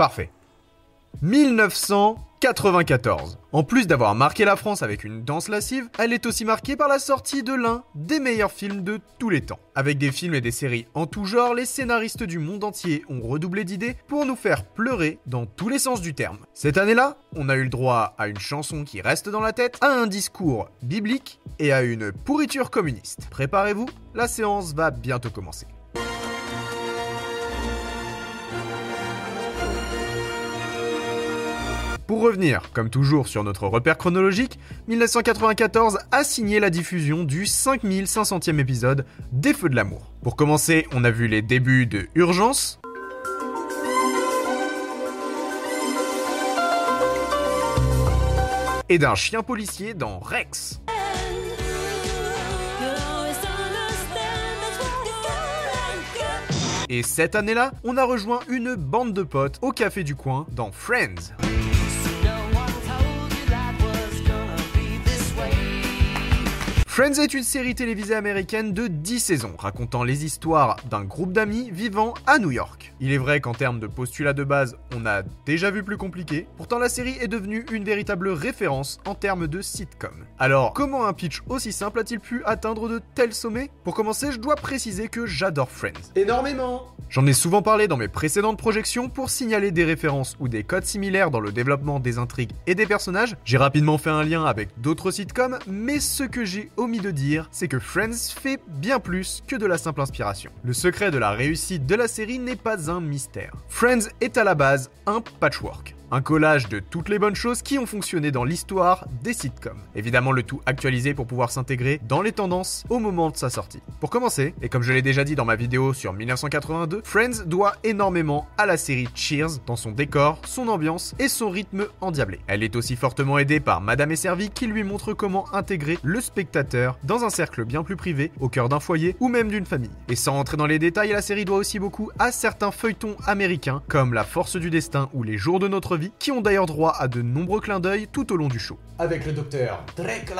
Parfait. 1994. En plus d'avoir marqué la France avec une danse lascive, elle est aussi marquée par la sortie de l'un des meilleurs films de tous les temps. Avec des films et des séries en tout genre, les scénaristes du monde entier ont redoublé d'idées pour nous faire pleurer dans tous les sens du terme. Cette année-là, on a eu le droit à une chanson qui reste dans la tête, à un discours biblique et à une pourriture communiste. Préparez-vous, la séance va bientôt commencer. Pour revenir, comme toujours, sur notre repère chronologique, 1994 a signé la diffusion du 5500e épisode des Feux de l'amour. Pour commencer, on a vu les débuts de Urgence, et d'un chien policier dans Rex. Et cette année-là, on a rejoint une bande de potes au café du coin dans Friends. Friends est une série télévisée américaine de 10 saisons, racontant les histoires d'un groupe d'amis vivant à New York. Il est vrai qu'en termes de postulat de base, on a déjà vu plus compliqué, pourtant la série est devenue une véritable référence en termes de sitcom. Alors, comment un pitch aussi simple a-t-il pu atteindre de tels sommets? Pour commencer, je dois préciser que j'adore Friends. Énormément J'en ai souvent parlé dans mes précédentes projections pour signaler des références ou des codes similaires dans le développement des intrigues et des personnages. J'ai rapidement fait un lien avec d'autres sitcoms, mais ce que j'ai omis de dire, c'est que Friends fait bien plus que de la simple inspiration. Le secret de la réussite de la série n'est pas un mystère. Friends est à la base un patchwork. Un collage de toutes les bonnes choses qui ont fonctionné dans l'histoire des sitcoms. Évidemment le tout actualisé pour pouvoir s'intégrer dans les tendances au moment de sa sortie. Pour commencer, et comme je l'ai déjà dit dans ma vidéo sur 1982, Friends doit énormément à la série Cheers dans son décor, son ambiance et son rythme endiablé. Elle est aussi fortement aidée par Madame et Servie qui lui montre comment intégrer le spectateur dans un cercle bien plus privé, au cœur d'un foyer ou même d'une famille. Et sans entrer dans les détails, la série doit aussi beaucoup à certains feuilletons américains comme La Force du Destin ou Les Jours de notre vie qui ont d'ailleurs droit à de nombreux clins d'œil tout au long du show. Avec le docteur Drake.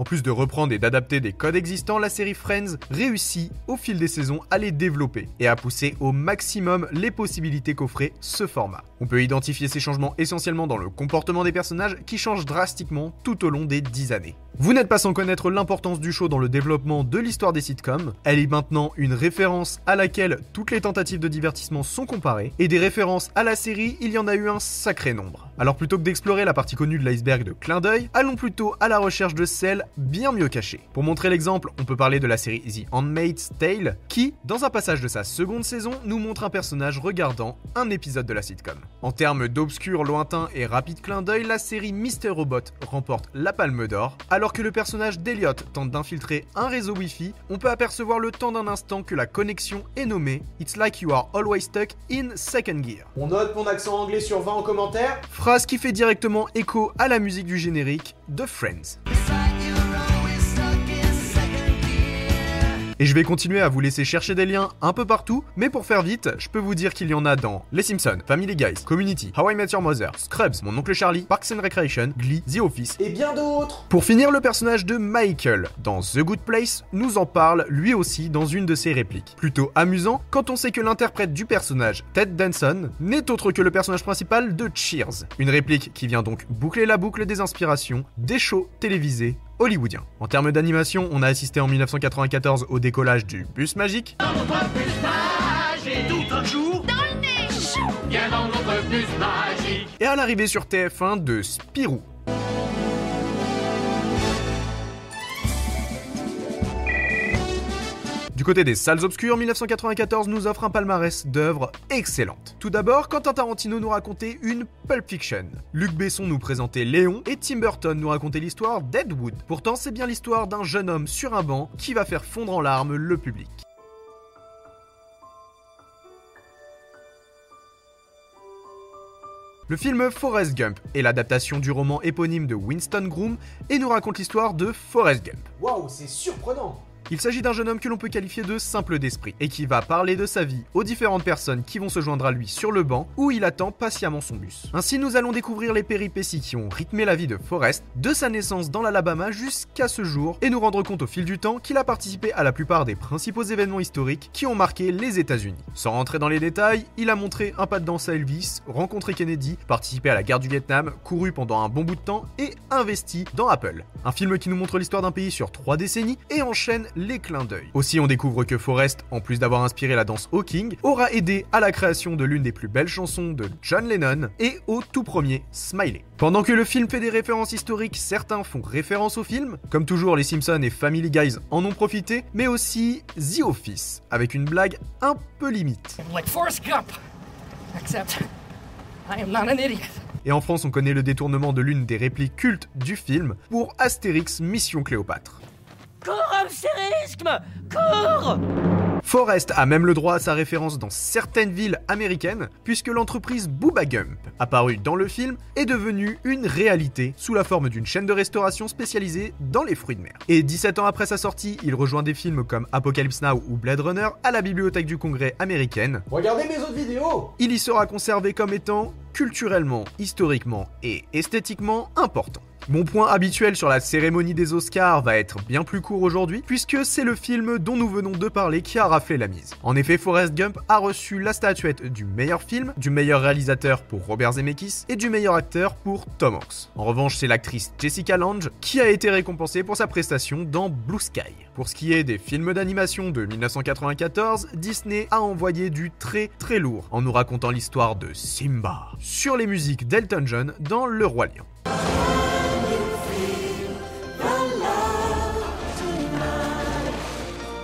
En plus de reprendre et d'adapter des codes existants, la série Friends réussit au fil des saisons à les développer et à pousser au maximum les possibilités qu'offrait ce format. On peut identifier ces changements essentiellement dans le comportement des personnages qui changent drastiquement tout au long des 10 années. Vous n'êtes pas sans connaître l'importance du show dans le développement de l'histoire des sitcoms. Elle est maintenant une référence à laquelle toutes les tentatives de divertissement sont comparées, et des références à la série, il y en a eu un sacré nombre. Alors plutôt que d'explorer la partie connue de l'iceberg de clin d'œil, allons plutôt à la recherche de celles bien mieux cachées. Pour montrer l'exemple, on peut parler de la série The Handmaid's Tale, qui, dans un passage de sa seconde saison, nous montre un personnage regardant un épisode de la sitcom. En termes d'obscurs, lointains et rapides clins d'œil, la série Mr. Robot remporte la Palme d'Or, alors que le personnage d'Eliot tente d'infiltrer un réseau Wi-Fi, on peut apercevoir le temps d'un instant que la connexion est nommée It's like you are always stuck in second gear. On note mon accent anglais sur 20 en commentaire. Phrase qui fait directement écho à la musique du générique de Friends. Et je vais continuer à vous laisser chercher des liens un peu partout, mais pour faire vite, je peux vous dire qu'il y en a dans Les Simpsons, Family Guys, Community, How I Met Your Mother, Scrubs, Mon Oncle Charlie, Parks and Recreation, Glee, The Office. Et bien d'autres Pour finir, le personnage de Michael dans The Good Place nous en parle lui aussi dans une de ses répliques. Plutôt amusant quand on sait que l'interprète du personnage, Ted Danson, n'est autre que le personnage principal de Cheers. Une réplique qui vient donc boucler la boucle des inspirations des shows télévisés hollywoodien. En termes d'animation, on a assisté en 1994 au décollage du bus magique. Et à l'arrivée sur TF1 de Spirou. Du côté des salles obscures, 1994 nous offre un palmarès d'œuvres excellentes. Tout d'abord, Quentin Tarantino nous racontait une Pulp Fiction. Luc Besson nous présentait Léon et Tim Burton nous racontait l'histoire d'Edwood. Pourtant, c'est bien l'histoire d'un jeune homme sur un banc qui va faire fondre en larmes le public. Le film Forrest Gump est l'adaptation du roman éponyme de Winston Groom et nous raconte l'histoire de Forrest Gump. Waouh, c'est surprenant Il s'agit d'un jeune homme que l'on peut qualifier de simple d'esprit et qui va parler de sa vie aux différentes personnes qui vont se joindre à lui sur le banc où il attend patiemment son bus. Ainsi, nous allons découvrir les péripéties qui ont rythmé la vie de Forrest de sa naissance dans l'Alabama jusqu'à ce jour et nous rendre compte au fil du temps qu'il a participé à la plupart des principaux événements historiques qui ont marqué les États-Unis. Sans rentrer dans les détails, il a montré un pas de danse à Elvis, rencontré Kennedy, participé à la guerre du Vietnam, couru pendant un bon bout de temps et investi dans Apple. Un film qui nous montre l'histoire d'un pays sur trois décennies et enchaîne les clins d'œil. Aussi, on découvre que Forrest, en plus d'avoir inspiré la danse Hawking, aura aidé à la création de l'une des plus belles chansons de John Lennon et au tout premier Smiley. Pendant que le film fait des références historiques, certains font référence au film, comme toujours les Simpsons et Family Guys en ont profité, mais aussi The Office, avec une blague un peu limite. Like Forrest Gump. Except, I am not an idiot. Et en France, on connaît le détournement de l'une des répliques cultes du film pour Astérix Mission Cléopâtre. Cours, Amstérisme Cours Forrest a même le droit à sa référence dans certaines villes américaines, puisque l'entreprise Booba Gump, apparue dans le film, est devenue une réalité sous la forme d'une chaîne de restauration spécialisée dans les fruits de mer. Et 17 ans après sa sortie, il rejoint des films comme Apocalypse Now ou Blade Runner à la Bibliothèque du Congrès américaine. Regardez mes autres vidéos Il y sera conservé comme étant culturellement, historiquement et esthétiquement important. Mon point habituel sur la cérémonie des Oscars va être bien plus court aujourd'hui, puisque c'est le film dont nous venons de parler qui a raflé la mise. En effet, Forrest Gump a reçu la statuette du meilleur film, du meilleur réalisateur pour Robert Zemeckis et du meilleur acteur pour Tom Hanks. En revanche, c'est l'actrice Jessica Lange qui a été récompensée pour sa prestation dans Blue Sky. Pour ce qui est des films d'animation de 1994, Disney a envoyé du très très lourd en nous racontant l'histoire de Simba sur les musiques d'Elton John dans Le Roi Lion.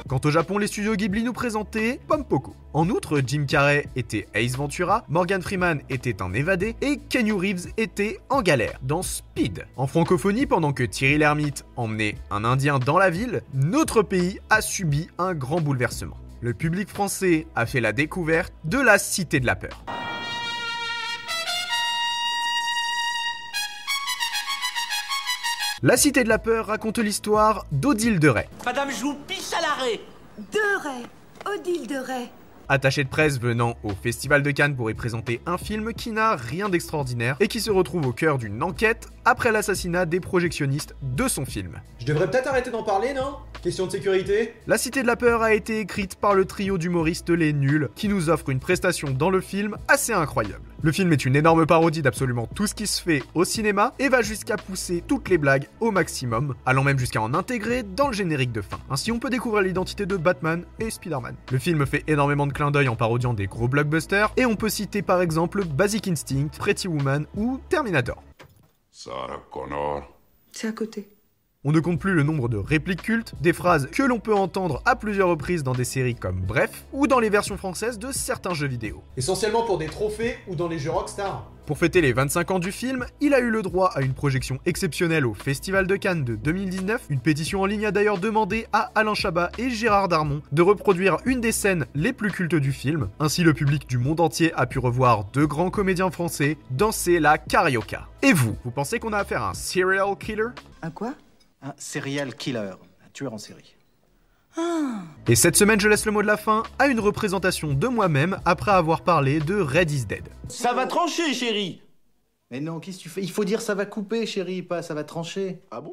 Quant au Japon, les studios Ghibli nous présentaient Pompoko. En outre, Jim Carrey était Ace Ventura, Morgan Freeman était un évadé et Kenny Reeves était en galère dans Speed. En francophonie, pendant que Thierry Lhermitte emmenait un Indien dans la ville, notre pays a subi un grand bouleversement. Le public français a fait la découverte de la Cité de la Peur. La Cité de la Peur raconte l'histoire d'Odile de Ray. L'arrêt De Ray, Odile de Ray. Attaché de presse venant au Festival de Cannes pour y présenter un film qui n'a rien d'extraordinaire et qui se retrouve au cœur d'une enquête après l'assassinat des projectionnistes de son film. Je devrais peut-être arrêter d'en parler, non? Question de sécurité? La Cité de la Peur a été écrite par le trio d'humoristes Les Nuls qui nous offre une prestation dans le film assez incroyable. Le film est une énorme parodie d'absolument tout ce qui se fait au cinéma et va jusqu'à pousser toutes les blagues au maximum, allant même jusqu'à en intégrer dans le générique de fin. Ainsi on peut découvrir l'identité de Batman et Spider-Man. Le film fait énormément de clins d'œil en parodiant des gros blockbusters et on peut citer par exemple Basic Instinct, Pretty Woman ou Terminator. Sarah Connor. C'est à côté. On ne compte plus le nombre de répliques cultes, des phrases que l'on peut entendre à plusieurs reprises dans des séries comme Bref ou dans les versions françaises de certains jeux vidéo. Essentiellement pour des trophées ou dans les jeux Rockstar. Pour fêter les 25 ans du film, il a eu le droit à une projection exceptionnelle au Festival de Cannes de 2019. Une pétition en ligne a d'ailleurs demandé à Alain Chabat et Gérard Darmon de reproduire une des scènes les plus cultes du film. Ainsi, le public du monde entier a pu revoir deux grands comédiens français danser la carioca. Et vous, vous pensez qu'on a affaire à un serial killer? Un quoi? Un serial killer, un tueur en série. Et cette semaine, je laisse le mot de la fin à une représentation de moi-même après avoir parlé de Red is Dead. Ça va trancher, chérie Mais non, qu'est-ce que tu fais? Il faut dire ça va couper, chérie, pas ça va trancher. Ah bon?